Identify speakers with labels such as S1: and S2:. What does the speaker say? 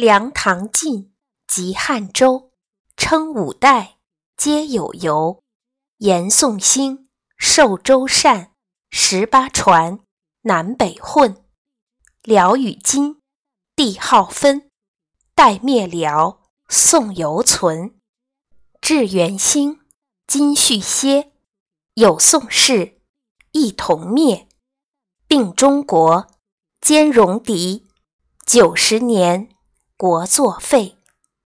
S1: 梁唐晋及汉周，称五代，皆有由。严宋兴，受周善，十八传，南北混。辽与金，帝号分。代灭辽，宋犹存。至元兴，金续歇。有宋氏，一同灭。并中国，兼戎狄。九十年，国作废。